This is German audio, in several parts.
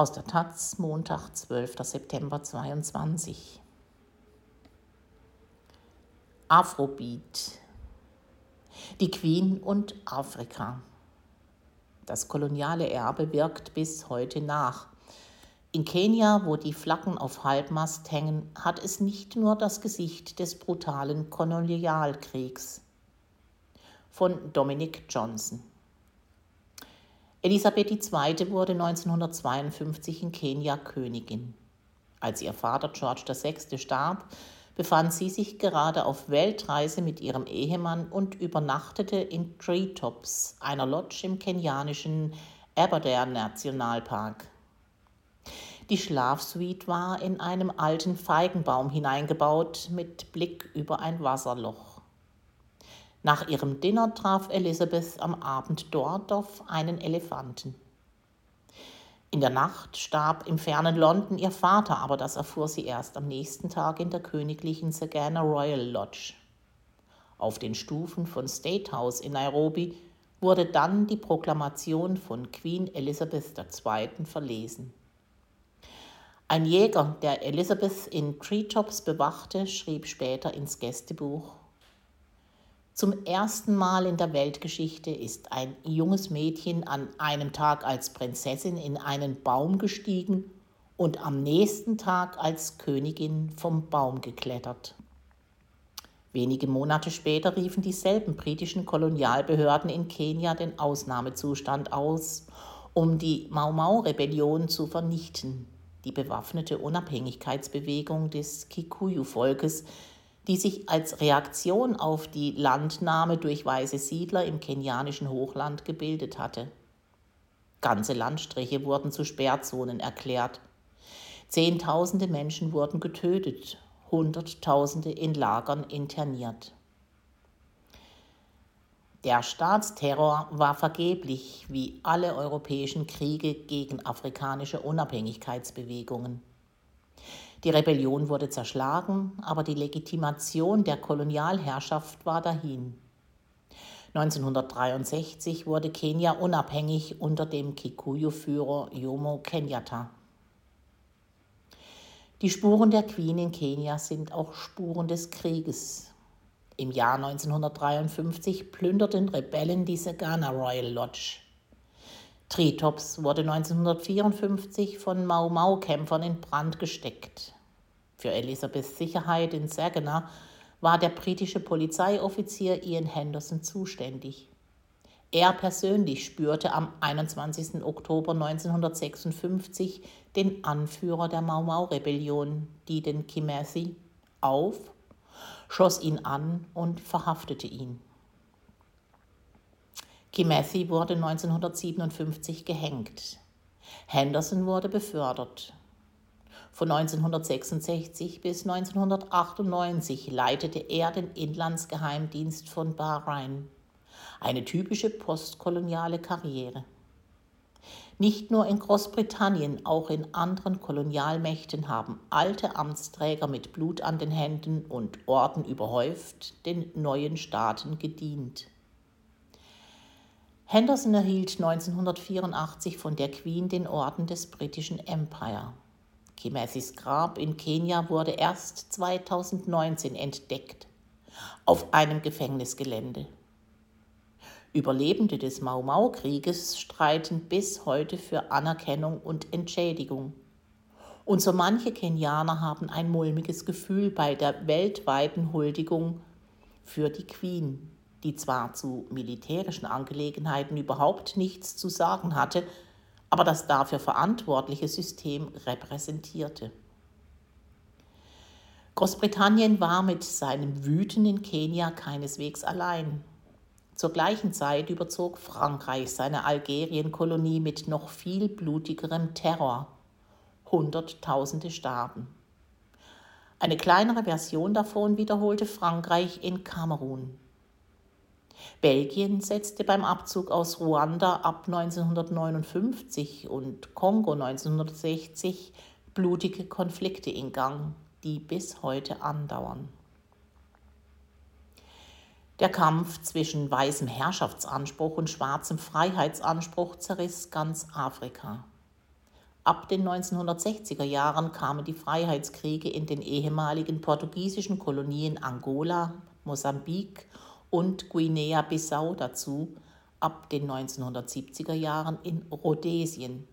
Aus der Taz, Montag, 12. September 22. Afrobeat. Die Queen und Afrika. Das koloniale Erbe wirkt bis heute nach. In Kenia, wo die Flaggen auf Halbmast hängen, hat es nicht nur das Gesicht des brutalen Kolonialkriegs. Von Dominic Johnson. Elisabeth II. wurde 1952 in Kenia Königin. Als ihr Vater George VI. starb, befand sie sich gerade auf Weltreise mit ihrem Ehemann und übernachtete in Treetops, einer Lodge im kenianischen Aberdare Nationalpark. Die Schlafsuite war in einem alten Feigenbaum hineingebaut mit Blick über ein Wasserloch. Nach ihrem Dinner traf Elizabeth am Abend dort auf einen Elefanten. In der Nacht starb im fernen London ihr Vater, aber das erfuhr sie erst am nächsten Tag in der königlichen Sagana Royal Lodge. Auf den Stufen von State House in Nairobi wurde dann die Proklamation von Queen Elizabeth II. verlesen. Ein Jäger, der Elizabeth in Treetops bewachte, schrieb später ins Gästebuch Zum ersten Mal in der Weltgeschichte ist ein junges Mädchen an einem Tag als Prinzessin in einen Baum gestiegen und am nächsten Tag als Königin vom Baum geklettert. Wenige Monate später riefen dieselben britischen Kolonialbehörden in Kenia den Ausnahmezustand aus, um die Mau Mau-Rebellion zu vernichten die bewaffnete Unabhängigkeitsbewegung des Kikuyu-Volkes, die sich als Reaktion auf die Landnahme durch weiße Siedler im kenianischen Hochland gebildet hatte. Ganze Landstriche wurden zu Sperrzonen erklärt. Zehntausende Menschen wurden getötet, Hunderttausende in Lagern interniert. Der Staatsterror war vergeblich, wie alle europäischen Kriege gegen afrikanische Unabhängigkeitsbewegungen. Die Rebellion wurde zerschlagen, aber die Legitimation der Kolonialherrschaft war dahin. 1963 wurde Kenia unabhängig unter dem Kikuyu-Führer Jomo Kenyatta. Die Spuren der Queen in Kenia sind auch Spuren des Krieges, im Jahr 1953 plünderten Rebellen die Sagana Royal Lodge. Tritops wurde 1954 von Mau-Mau-Kämpfern in Brand gesteckt. Für Elisabeths Sicherheit in Sagana war der britische Polizeioffizier Ian Henderson zuständig. Er persönlich spürte am 21. Oktober 1956 den Anführer der Mau-Mau-Rebellion, die den auf schoss ihn an und verhaftete ihn. Kimathi wurde 1957 gehängt. Henderson wurde befördert. Von 1966 bis 1998 leitete er den Inlandsgeheimdienst von Bahrain. Eine typische postkoloniale Karriere. Nicht nur in Großbritannien, auch in anderen Kolonialmächten haben alte Amtsträger mit Blut an den Händen und Orden überhäuft den neuen Staaten gedient. Henderson erhielt 1984 von der Queen den Orden des britischen Empire. Kimathis Grab in Kenia wurde erst 2019 entdeckt, auf einem Gefängnisgelände. Überlebende des Mau-Mau-Krieges streiten bis heute für Anerkennung und Entschädigung. Und so manche Kenianer haben ein mulmiges Gefühl bei der weltweiten Huldigung für die Queen, die zwar zu militärischen Angelegenheiten überhaupt nichts zu sagen hatte, aber das dafür verantwortliche System repräsentierte. Großbritannien war mit seinem Wüten in Kenia keineswegs allein. Zur gleichen Zeit überzog Frankreich seine Algerienkolonie mit noch viel blutigerem Terror. Hunderttausende starben. Eine kleinere Version davon wiederholte Frankreich in Kamerun. Belgien setzte beim Abzug aus Ruanda ab 1959 und Kongo 1960 blutige Konflikte in Gang, die bis heute andauern. Der Kampf zwischen weißem Herrschaftsanspruch und schwarzem Freiheitsanspruch zerriss ganz Afrika. Ab den 1960er Jahren kamen die Freiheitskriege in den ehemaligen portugiesischen Kolonien Angola, Mosambik und Guinea-Bissau dazu, ab den 1970er Jahren in Rhodesien,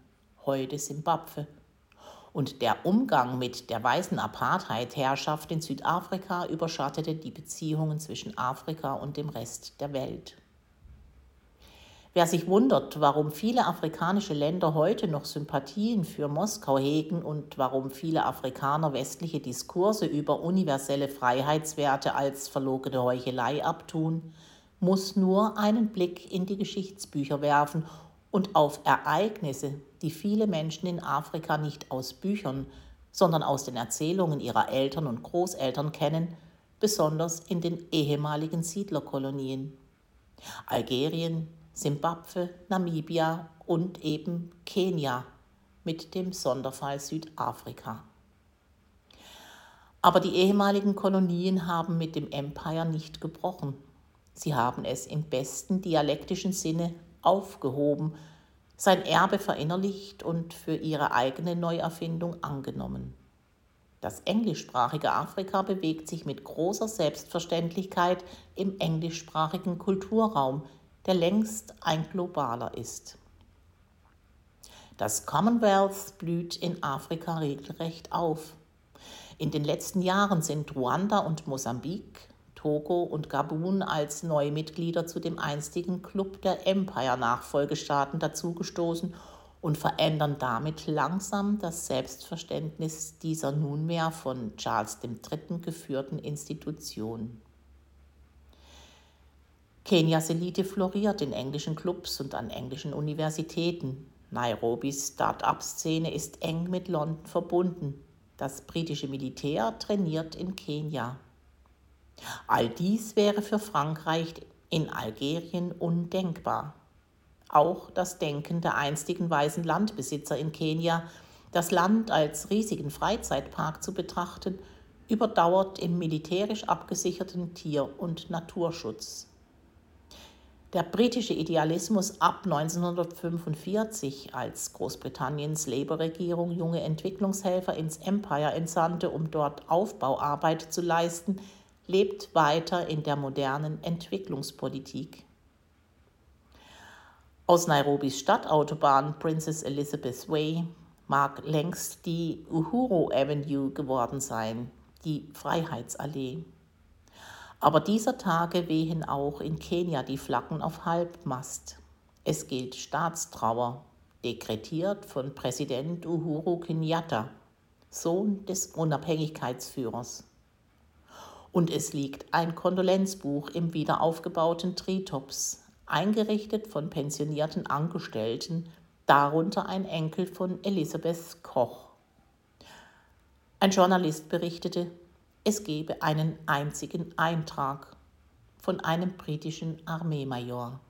heute Simbabwe. Und der Umgang mit der weißen Apartheid-Herrschaft in Südafrika überschattete die Beziehungen zwischen Afrika und dem Rest der Welt. Wer sich wundert, warum viele afrikanische Länder heute noch Sympathien für Moskau hegen und warum viele Afrikaner westliche Diskurse über universelle Freiheitswerte als verlogene Heuchelei abtun, muss nur einen Blick in die Geschichtsbücher werfen und auf Ereignisse, die viele Menschen in Afrika nicht aus Büchern, sondern aus den Erzählungen ihrer Eltern und Großeltern kennen, besonders in den ehemaligen Siedlerkolonien. Algerien, Simbabwe, Namibia und eben Kenia mit dem Sonderfall Südafrika. Aber die ehemaligen Kolonien haben mit dem Empire nicht gebrochen. Sie haben es im besten dialektischen Sinne aufgehoben, sein Erbe verinnerlicht und für ihre eigene Neuerfindung angenommen. Das englischsprachige Afrika bewegt sich mit großer Selbstverständlichkeit im englischsprachigen Kulturraum, der längst ein globaler ist. Das Commonwealth blüht in Afrika regelrecht auf. In den letzten Jahren sind Ruanda und Mosambik, Togo und Gabun als neue Mitglieder zu dem einstigen Club der Empire-Nachfolgestaaten dazugestoßen und verändern damit langsam das Selbstverständnis dieser nunmehr von Charles III. geführten Institution. Kenias Elite floriert in englischen Clubs und an englischen Universitäten. Nairobis Start-up-Szene ist eng mit London verbunden. Das britische Militär trainiert in Kenia. All dies wäre für Frankreich in Algerien undenkbar. Auch das Denken der einstigen weißen Landbesitzer in Kenia, das Land als riesigen Freizeitpark zu betrachten, überdauert im militärisch abgesicherten Tier- und Naturschutz. Der britische Idealismus ab 1945, als Großbritanniens Labour-Regierung junge Entwicklungshelfer ins Empire entsandte, um dort Aufbauarbeit zu leisten, lebt weiter in der modernen Entwicklungspolitik. Aus Nairobis Stadtautobahn Princess Elizabeth Way mag längst die Uhuru Avenue geworden sein, die Freiheitsallee. Aber dieser Tage wehen auch in Kenia die Flaggen auf Halbmast. Es gilt Staatstrauer, dekretiert von Präsident Uhuru Kenyatta, Sohn des Unabhängigkeitsführers. Und es liegt ein Kondolenzbuch im wiederaufgebauten Tritops, eingerichtet von pensionierten Angestellten, darunter ein Enkel von Elisabeth Koch. Ein Journalist berichtete, es gebe einen einzigen Eintrag von einem britischen Armeemajor.